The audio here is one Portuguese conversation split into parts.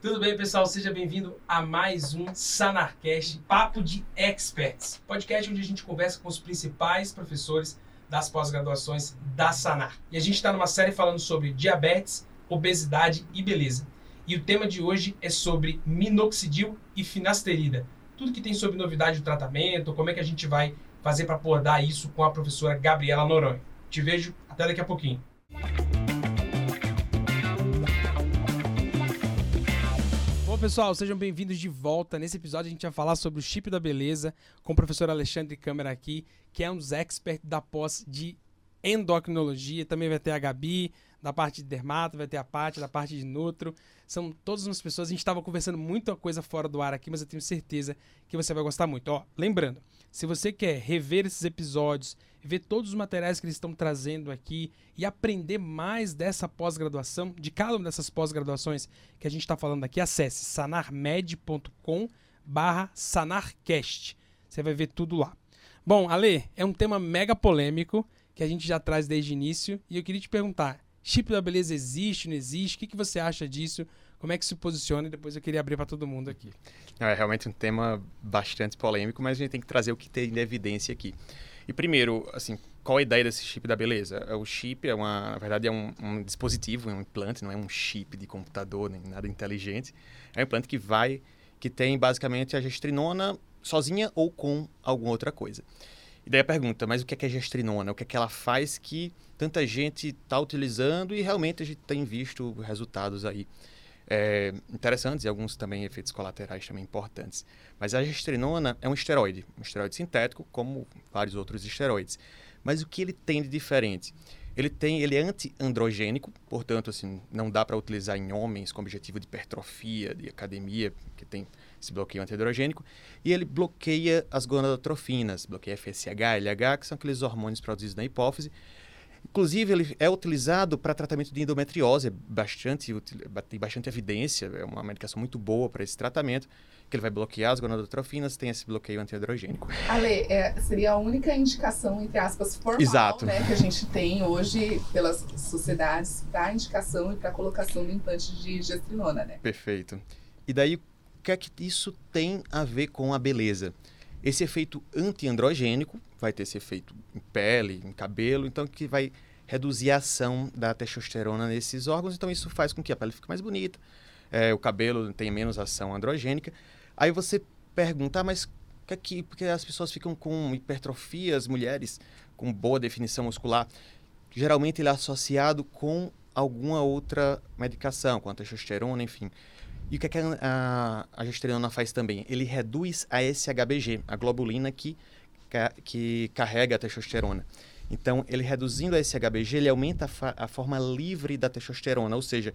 Tudo bem, pessoal? Seja bem-vindo a mais um Sanarcast Papo de Experts, podcast onde a gente conversa com os principais professores das pós-graduações da Sanar. E a gente está numa série falando sobre diabetes, obesidade e beleza. E o tema de hoje é sobre minoxidil e finasterida. Tudo que tem sobre novidade do tratamento, como é que a gente vai fazer para abordar isso com a professora Gabriela Noronha. Te vejo até daqui a pouquinho. Bom, pessoal, sejam bem-vindos de volta. Nesse episódio a gente vai falar sobre o chip da beleza com o professor Alexandre Câmara aqui, que é um dos experts da pós de endocrinologia. Também vai ter a Gabi, da parte de dermato, vai ter a parte da parte de nutro. São todas as pessoas. A gente estava conversando muita coisa fora do ar aqui, mas eu tenho certeza que você vai gostar muito. Ó, lembrando, se você quer rever esses episódios, ver todos os materiais que eles estão trazendo aqui e aprender mais dessa pós-graduação, de cada uma dessas pós-graduações que a gente está falando aqui, acesse sanarmed.com barra sanarcast. Você vai ver tudo lá. Bom, Ale, é um tema mega polêmico que a gente já traz desde o início e eu queria te perguntar, chip da beleza existe, não existe? O que, que você acha disso? Como é que se posiciona? E depois eu queria abrir para todo mundo aqui. É realmente um tema bastante polêmico, mas a gente tem que trazer o que tem de evidência aqui. E primeiro, assim, qual a ideia desse chip da beleza? É, o chip é uma, na verdade, é um, um dispositivo, é um implante, não é um chip de computador nem nada inteligente. É um implante que vai, que tem basicamente a gestrinona sozinha ou com alguma outra coisa. E daí a pergunta, mas o que é, que é gestrinona? O que é que ela faz que tanta gente está utilizando e realmente a gente tem visto resultados aí é, interessantes e alguns também efeitos colaterais também importantes. Mas a gestrinona é um esteroide, um esteroide sintético, como vários outros esteroides. Mas o que ele tem de diferente? Ele tem, ele é anti-androgênico, portanto, assim, não dá para utilizar em homens com objetivo de hipertrofia, de academia, que tem esse bloqueio antiandrogênico, e ele bloqueia as gonadotrofinas, bloqueia FSH, LH, que são aqueles hormônios produzidos na hipófise, Inclusive, ele é utilizado para tratamento de endometriose, é bastante, tem bastante evidência, é uma medicação muito boa para esse tratamento, que ele vai bloquear as gonadotrofinas, tem esse bloqueio antiandrogênico. Ale, é, seria a única indicação, entre aspas, formal Exato. Né, que a gente tem hoje pelas sociedades para indicação e para colocação do implante de gestrinona, né? Perfeito. E daí, o que é que isso tem a ver com a beleza? Esse efeito antiandrogênico vai ter esse efeito em pele, em cabelo, então que vai reduzir a ação da testosterona nesses órgãos, então isso faz com que a pele fique mais bonita, é, o cabelo tenha menos ação androgênica. Aí você pergunta, ah, mas que aqui, porque as pessoas ficam com hipertrofia, as mulheres com boa definição muscular, geralmente ele é associado com alguma outra medicação, com a testosterona, enfim. E o que, é que a, a, gestrinona faz também? Ele reduz a SHBG, a globulina que, que carrega a testosterona. Então, ele reduzindo a SHBG, ele aumenta a, a forma livre da testosterona, ou seja,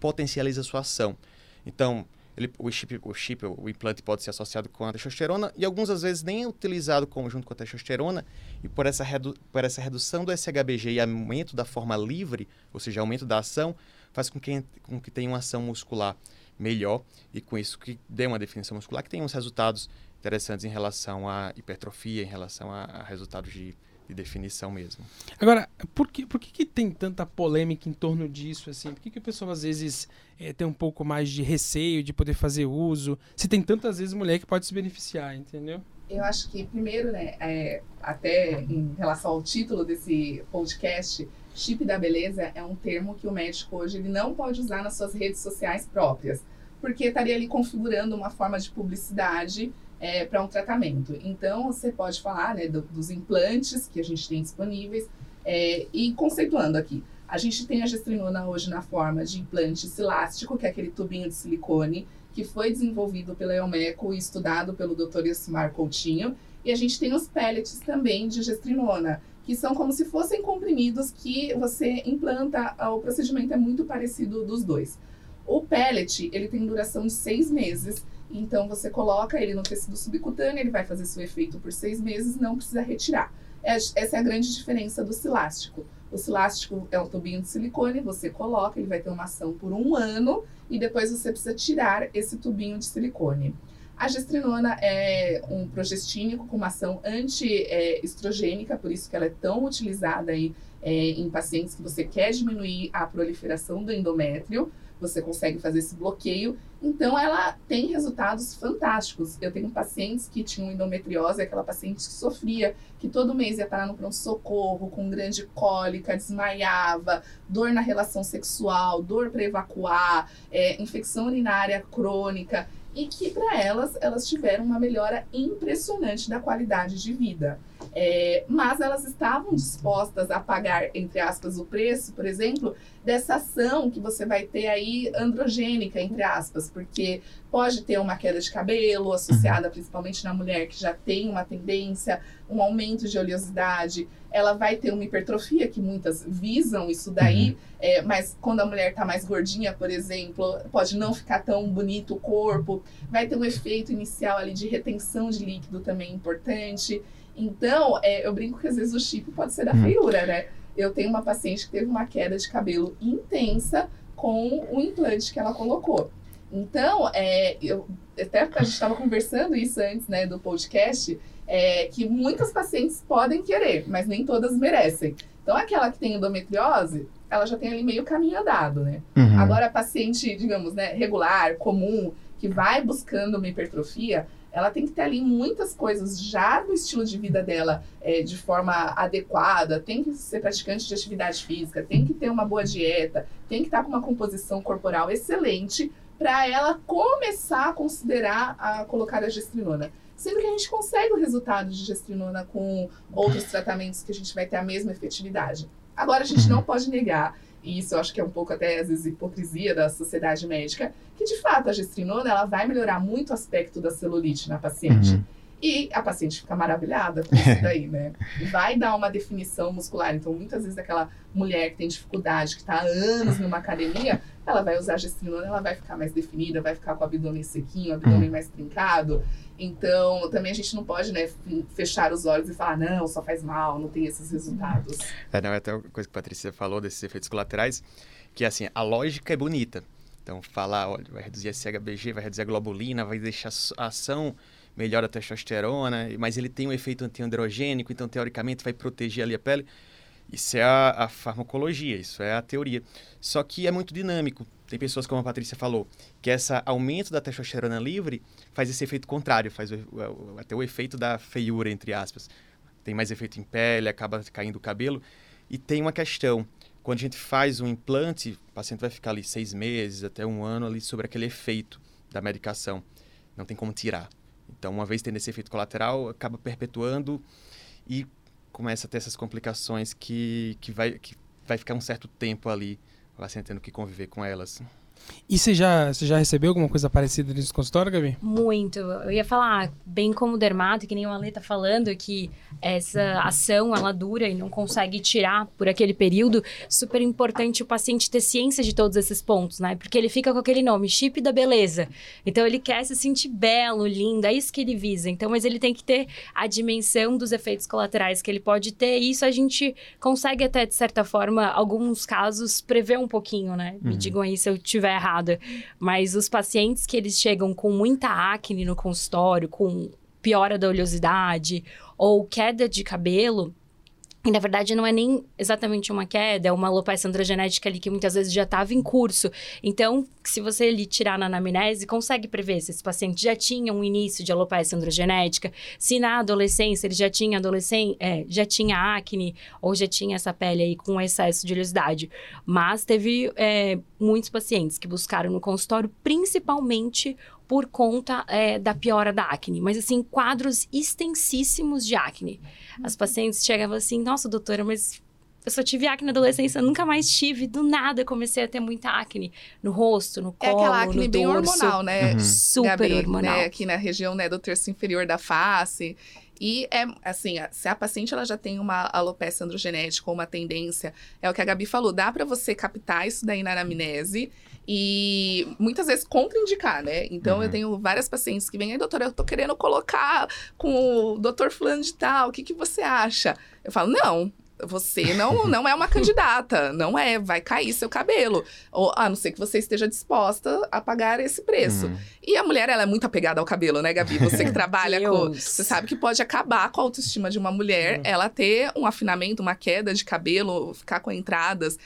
potencializa sua ação. Então, ele, o, chip, o chip, o implante pode ser associado com a testosterona e algumas às vezes nem é utilizado conjunto com a testosterona e por essa, redu, por essa redução do SHBG e aumento da forma livre, ou seja, aumento da ação, faz com que, com que tenha uma ação muscular melhor e com isso que dê uma definição muscular que tenha uns resultados interessantes em relação à hipertrofia, em relação a, a resultados de, de, definição mesmo. Agora, por que, por que, que, tem tanta polêmica em torno disso? Assim? Por que, que a pessoa às vezes é, tem um pouco mais de receio de poder fazer uso? Se tem tantas vezes mulher que pode se beneficiar, entendeu? Eu acho que, primeiro, né, é, até em relação ao título desse podcast, chip da beleza é um termo que o médico hoje ele não pode usar nas suas redes sociais próprias, porque estaria ali configurando uma forma de publicidade é, para um tratamento. Então, você pode falar né, do, dos implantes que a gente tem disponíveis é, e conceituando aqui. A gente tem a gestrinona hoje na forma de implante silástico, que é aquele tubinho de silicone, que foi desenvolvido pela Elmeco e estudado pelo Dr. Ismar Coutinho. E a gente tem os pellets também de gestrinona, que são como se fossem comprimidos que você implanta. O procedimento é muito parecido dos dois. O pellet, ele tem duração de seis meses, então você coloca ele no tecido subcutâneo, ele vai fazer seu efeito por seis meses, não precisa retirar. É, essa é a grande diferença do silástico. O silástico é um tubinho de silicone, você coloca, ele vai ter uma ação por um ano e depois você precisa tirar esse tubinho de silicone. A gestrinona é um progestínico com uma ação anti-estrogênica, por isso que ela é tão utilizada aí, é, em pacientes que você quer diminuir a proliferação do endométrio, você consegue fazer esse bloqueio. Então, ela tem resultados fantásticos. Eu tenho pacientes que tinham endometriose, aquela paciente que sofria, que todo mês ia parar no pronto-socorro, com grande cólica, desmaiava, dor na relação sexual, dor para evacuar, é, infecção urinária crônica e que para elas elas tiveram uma melhora impressionante da qualidade de vida. É, mas elas estavam dispostas a pagar, entre aspas, o preço, por exemplo, dessa ação que você vai ter aí androgênica, entre aspas, porque pode ter uma queda de cabelo associada principalmente na mulher que já tem uma tendência, um aumento de oleosidade, ela vai ter uma hipertrofia, que muitas visam isso daí, uhum. é, mas quando a mulher está mais gordinha, por exemplo, pode não ficar tão bonito o corpo, vai ter um efeito inicial ali de retenção de líquido também importante. Então, é, eu brinco que às vezes o chip pode ser da uhum. feiura, né? Eu tenho uma paciente que teve uma queda de cabelo intensa com o implante que ela colocou. Então, é, eu, até a gente estava conversando isso antes né, do podcast, é, que muitas pacientes podem querer, mas nem todas merecem. Então, aquela que tem endometriose, ela já tem ali meio caminho andado, né? Uhum. Agora, a paciente, digamos, né, regular, comum, que vai buscando uma hipertrofia, ela tem que ter ali muitas coisas já no estilo de vida dela é, de forma adequada, tem que ser praticante de atividade física, tem que ter uma boa dieta, tem que estar com uma composição corporal excelente para ela começar a considerar a colocar a gestrinona. Sendo que a gente consegue o resultado de gestrinona com outros tratamentos que a gente vai ter a mesma efetividade. Agora, a gente não pode negar e isso eu acho que é um pouco até às vezes hipocrisia da sociedade médica, que de fato a gestrinona ela vai melhorar muito o aspecto da celulite na paciente. Uhum. E a paciente fica maravilhada com isso daí, né? Vai dar uma definição muscular. Então, muitas vezes, aquela mulher que tem dificuldade, que está há anos numa academia, ela vai usar gestrinona, ela vai ficar mais definida, vai ficar com o abdômen sequinho, o abdômen mais trincado. Então, também a gente não pode, né, fechar os olhos e falar, não, só faz mal, não tem esses resultados. É, não, é até uma coisa que a Patrícia falou desses efeitos colaterais, que assim, a lógica é bonita. Então, falar, olha, vai reduzir a CHBG, vai reduzir a globulina, vai deixar a ação melhora a testosterona, mas ele tem um efeito antiandrogênico, então teoricamente vai proteger ali a pele. Isso é a, a, farmacologia, isso é a teoria. Só que é muito dinâmico. Tem pessoas, como a Patrícia falou, que esse aumento da testosterona livre faz esse efeito contrário, faz o, o, até o efeito da feiura, entre aspas. Tem mais efeito em pele, acaba caindo o cabelo. E tem uma questão, quando a gente faz um implante, o paciente vai ficar ali seis meses, até um ano ali sobre aquele efeito da medicação. Não tem como tirar. Então, uma vez tendo esse efeito colateral, acaba perpetuando e começa a ter essas complicações que, que, vai, que vai ficar um certo tempo ali, o paciente tendo que conviver com elas. E você já, você já recebeu alguma coisa parecida nesse consultório, Gabi? Muito. Eu ia falar, bem como dermato, que nem o Ale tá falando, que essa ação, ela dura e não consegue tirar por aquele período. Super importante o paciente ter ciência de todos esses pontos, né? Porque ele fica com aquele nome, chip da beleza. Então, ele quer se sentir belo, lindo, é isso que ele visa. Então, mas ele tem que ter a dimensão dos efeitos colaterais que ele pode ter. E isso a gente consegue até, de certa forma, alguns casos, prever um pouquinho, né? Me uhum. digam aí se eu tiver errada, mas os pacientes que eles chegam com muita acne no consultório, com piora da oleosidade ou queda de cabelo, e na verdade não é nem exatamente uma queda, é uma alopecia androgenética ali que muitas vezes já estava em curso. Então, se você ali tirar na anamnese, consegue prever se esse paciente já tinha um início de alopecia androgenética, se na adolescência ele já tinha adolescência, é, já tinha acne ou já tinha essa pele aí com excesso de oleosidade. Mas teve é, muitos pacientes que buscaram no consultório principalmente por conta é, da piora da acne, mas assim, quadros extensíssimos de acne. As pacientes chegavam assim, nossa, doutora, mas eu só tive acne na adolescência, nunca mais tive. Do nada comecei a ter muita acne no rosto, no colo, É aquela acne bem dorso. hormonal, né? Uhum. Super Gabi, hormonal. Né? Aqui na região né, do terço inferior da face. E é assim, se a paciente ela já tem uma alopecia androgenética ou uma tendência, é o que a Gabi falou, dá para você captar isso daí na anamnese e muitas vezes contraindicar, né? Então uhum. eu tenho várias pacientes que vêm, aí, doutora, eu tô querendo colocar com o doutor fulano de tal, o que, que você acha? Eu falo, não, você não, não é uma candidata, não é, vai cair seu cabelo. Ou, a não ser que você esteja disposta a pagar esse preço. Uhum. E a mulher, ela é muito apegada ao cabelo, né, Gabi? Você que trabalha com. Você sabe que pode acabar com a autoestima de uma mulher, uhum. ela ter um afinamento, uma queda de cabelo, ficar com entradas.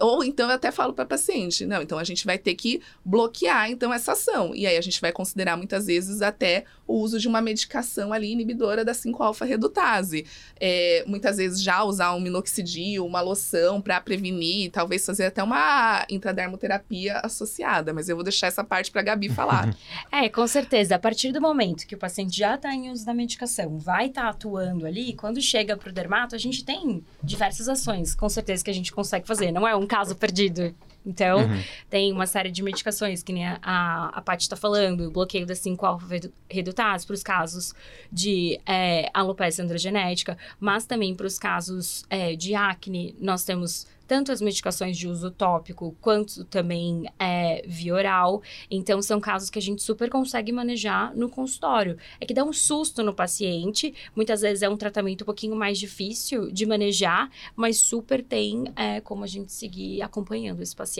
Ou então eu até falo para paciente, não, então a gente vai ter que bloquear então essa ação. E aí a gente vai considerar muitas vezes até o uso de uma medicação ali inibidora da 5-alfa redutase. É, muitas vezes já usar um minoxidil, uma loção para prevenir, talvez fazer até uma intradermoterapia associada, mas eu vou deixar essa parte para a Gabi falar. é, com certeza. A partir do momento que o paciente já está em uso da medicação, vai estar tá atuando ali, quando chega para o dermato, a gente tem diversas ações, com certeza que a gente consegue fazer. Não é um caso perdido. Então, uhum. tem uma série de medicações, que nem a, a, a Paty está falando, o bloqueio da 5-alfa-redutase para os casos de é, alopecia androgenética, mas também para os casos é, de acne, nós temos tanto as medicações de uso tópico quanto também é, via oral. Então, são casos que a gente super consegue manejar no consultório. É que dá um susto no paciente, muitas vezes é um tratamento um pouquinho mais difícil de manejar, mas super tem é, como a gente seguir acompanhando esse paciente.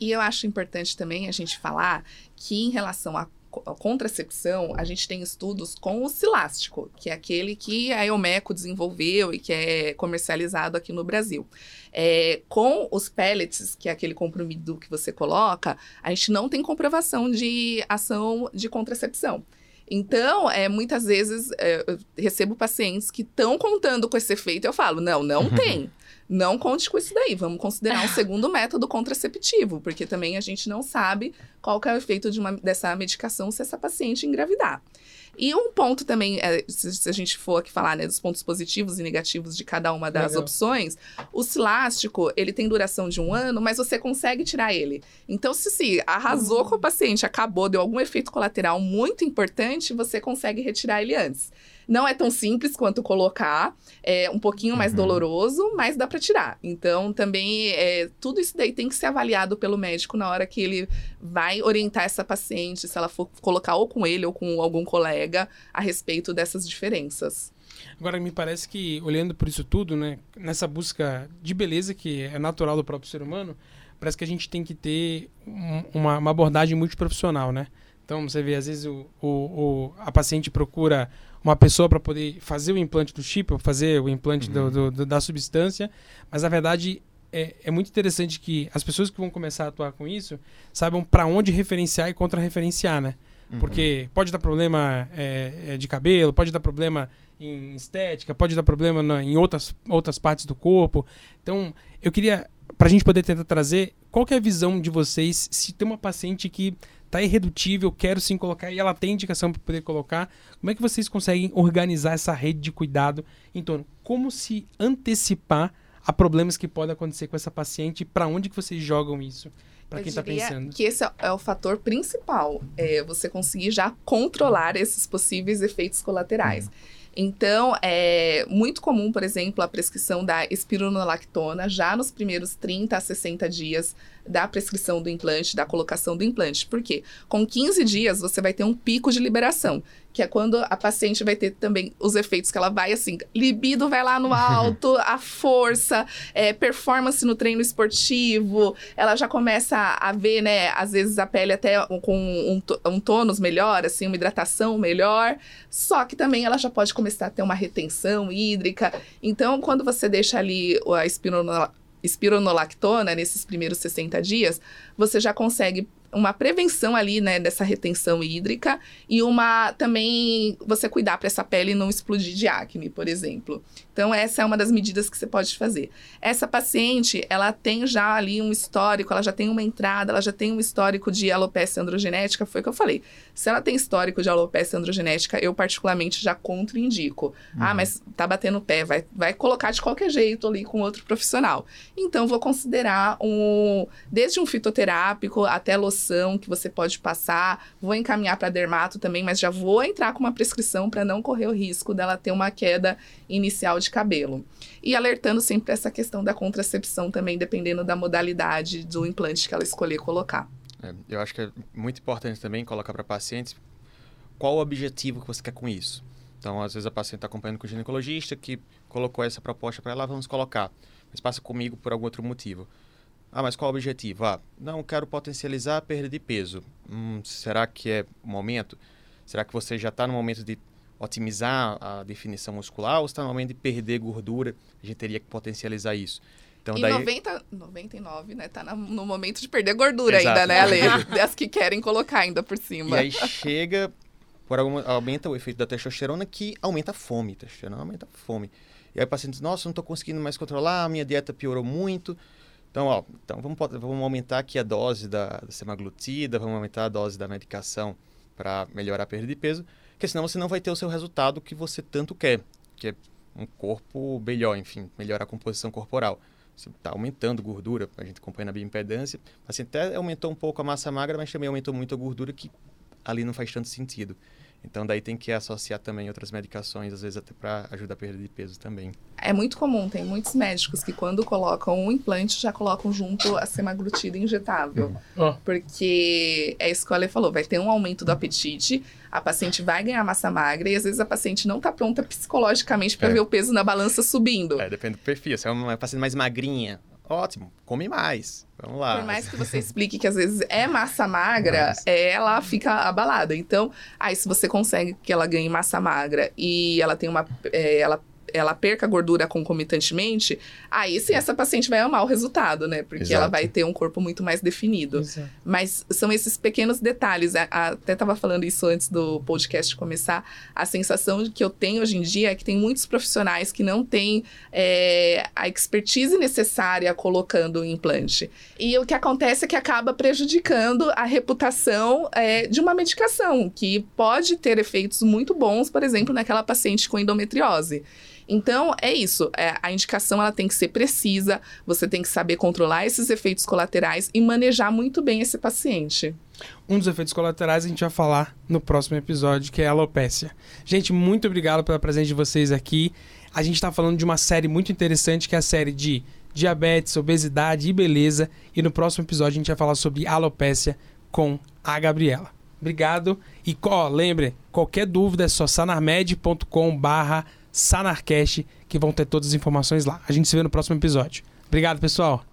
E eu acho importante também a gente falar que em relação a contracepção, a gente tem estudos com o cilástico, que é aquele que a Elmeco desenvolveu e que é comercializado aqui no Brasil. É, com os pellets, que é aquele comprimido que você coloca, a gente não tem comprovação de ação de contracepção. Então, é, muitas vezes é, eu recebo pacientes que estão contando com esse efeito. Eu falo, não, não uhum. tem. Não conte com isso daí. Vamos considerar um segundo método contraceptivo, porque também a gente não sabe qual é o efeito de uma, dessa medicação se essa paciente engravidar. E um ponto também, é, se, a gente for aqui falar né, dos pontos positivos e negativos de cada uma das Legal. opções, o cilástico, ele tem duração de um ano, mas você consegue tirar ele. Então, se, se arrasou uhum. com o paciente, acabou, deu algum efeito colateral muito importante, você consegue retirar ele antes. Não é tão simples quanto colocar, é um pouquinho mais uhum. doloroso, mas dá para tirar. Então, também, é, tudo isso daí tem que ser avaliado pelo médico na hora que ele vai orientar essa paciente, se ela for colocar ou com ele ou com algum colega, a respeito dessas diferenças. Agora, me parece que, olhando por isso tudo, né, nessa busca de beleza que é natural do próprio ser humano, parece que a gente tem que ter um, uma, uma, abordagem multiprofissional, né? Então, você vê, às vezes, o, o, o a paciente procura uma pessoa para poder fazer o implante do chip, fazer o implante uhum. do, do, da substância, mas na verdade é, é, muito interessante que as pessoas que vão começar a atuar com isso saibam para onde referenciar e contra-referenciar, né? Uhum. Porque pode dar problema é, é, de cabelo, pode dar problema em estética, pode dar problema na, em outras, outras partes do corpo. Então, eu queria, para a gente poder tentar trazer, qual é a visão de vocês se tem uma paciente que tá irredutível, quero sim colocar, e ela tem indicação para poder colocar. Como é que vocês conseguem organizar essa rede de cuidado em torno? Como se antecipar a problemas que podem acontecer com essa paciente e para onde que vocês jogam isso? Para quem está pensando. Que esse é o fator principal, é você conseguir já controlar esses possíveis efeitos colaterais. Uhum. Então, é muito comum, por exemplo, a prescrição da espironolactona já nos primeiros 30 a 60 dias da prescrição do implante, da colocação do implante. Por quê? Com 15 dias você vai ter um pico de liberação, que é quando a paciente vai ter também os efeitos que ela vai assim, libido vai lá no alto, a força, é, performance no treino esportivo, ela já começa a, ver, né, às vezes a pele até com um, um tônus melhor, assim, uma hidratação melhor, só que também ela já pode começar a ter uma retenção hídrica. Então, quando você deixa ali a espironolactona espironolactona nesses primeiros 60 dias, você já consegue uma prevenção ali, né, dessa retenção hídrica e uma também você cuidar para essa pele não explodir de acne, por exemplo. Então, essa é uma das medidas que você pode fazer. Essa paciente, ela tem já ali um histórico, ela já tem uma entrada, ela já tem um histórico de alopecia androgenética, foi o que eu falei. Se ela tem histórico de alopecia androgenética, eu particularmente já contraindico. Ah, uhum. Ah, mas tá batendo o pé, vai, vai colocar de qualquer jeito ali com outro profissional. Então, vou considerar um, desde um fitoterápico até loção que você pode passar, vou encaminhar para dermato também, mas já vou entrar com uma prescrição para não correr o risco dela ter uma queda inicial de cabelo. E alertando sempre essa questão da contracepção também, dependendo da modalidade do implante que ela escolher colocar. É, eu acho que é muito importante também colocar para pacientes qual o objetivo que você quer com isso. Então, às vezes a paciente está acompanhando com o ginecologista que colocou essa proposta para ela, vamos colocar. Mas passa comigo por algum outro motivo. Ah, mas qual o objetivo? Ah, não, quero potencializar a perda de peso. Hum, será que é o momento? Será que você já está no momento de otimizar a definição muscular ou está no momento de perder gordura? A gente teria que potencializar isso. Então, e daí... 90, 99, né? Tá na- no momento de perder gordura Exato. ainda, né, Ale? As que querem colocar ainda por cima. E aí chega, por alguma, aumenta o efeito da testosterona que aumenta a fome. Testosterona aumenta a fome. E aí o paciente diz, nossa, não estou conseguindo mais controlar, a minha dieta piorou muito. Então, ó, então vamos, vamos aumentar aqui a dose da, da semaglutida, vamos aumentar a dose da medicação para melhorar a perda de peso, porque senão você não vai ter o seu resultado que você tanto quer, que é um corpo melhor, enfim, melhorar a composição corporal. Você está aumentando gordura, a gente acompanha na bioimpedância, paciente até aumentou um pouco a massa magra, mas também aumentou muito a gordura, que ali não faz tanto sentido. Então daí tem que associar também outras medicações, às vezes até para ajudar a perda de peso também. É muito comum, tem muitos médicos que quando colocam um implante já colocam junto a semaglutida injetável. Ó. Porque é isso que o Ale falou, vai ter um aumento do apetite, a paciente vai ganhar massa magra e às vezes a paciente não tá pronta psicologicamente para É. ver o peso na balança subindo. É, depende do perfil. Se é uma paciente mais magrinha, ótimo, come mais. Vamos lá. Por mais que você explique que às vezes é massa magra, Mas- é, ela fica abalada. Então, aí se você consegue que ela ganhe massa magra e ela tem uma. é, ela, ela perca gordura concomitantemente, aí sim essa paciente vai amar o resultado, né? Porque ela Exato. vai ter um corpo muito mais definido. Exato. Mas são esses pequenos detalhes. A- a- Até estava falando isso antes do podcast começar. A sensação que eu tenho hoje em dia é que tem muitos profissionais que não têm é, a expertise necessária colocando o implante. E o que acontece é que acaba prejudicando a reputação é, de uma medicação, que pode ter efeitos muito bons, por exemplo, naquela paciente com endometriose. Então, é isso. É, a indicação ela tem que ser precisa, você tem que saber controlar esses efeitos colaterais e manejar muito bem esse paciente. Um dos efeitos colaterais a gente vai falar no próximo episódio, que é a alopécia. Gente, muito obrigado pela presença de vocês aqui. A gente está falando de uma série muito interessante, que é a série de diabetes, obesidade e beleza. E no próximo episódio a gente vai falar sobre alopécia com a Gabriela. Obrigado. E, ó, lembre, qualquer dúvida é só sanarmed.com barra Sanarcast, que vão ter todas as informações lá. A gente se vê no próximo episódio. Obrigado, pessoal.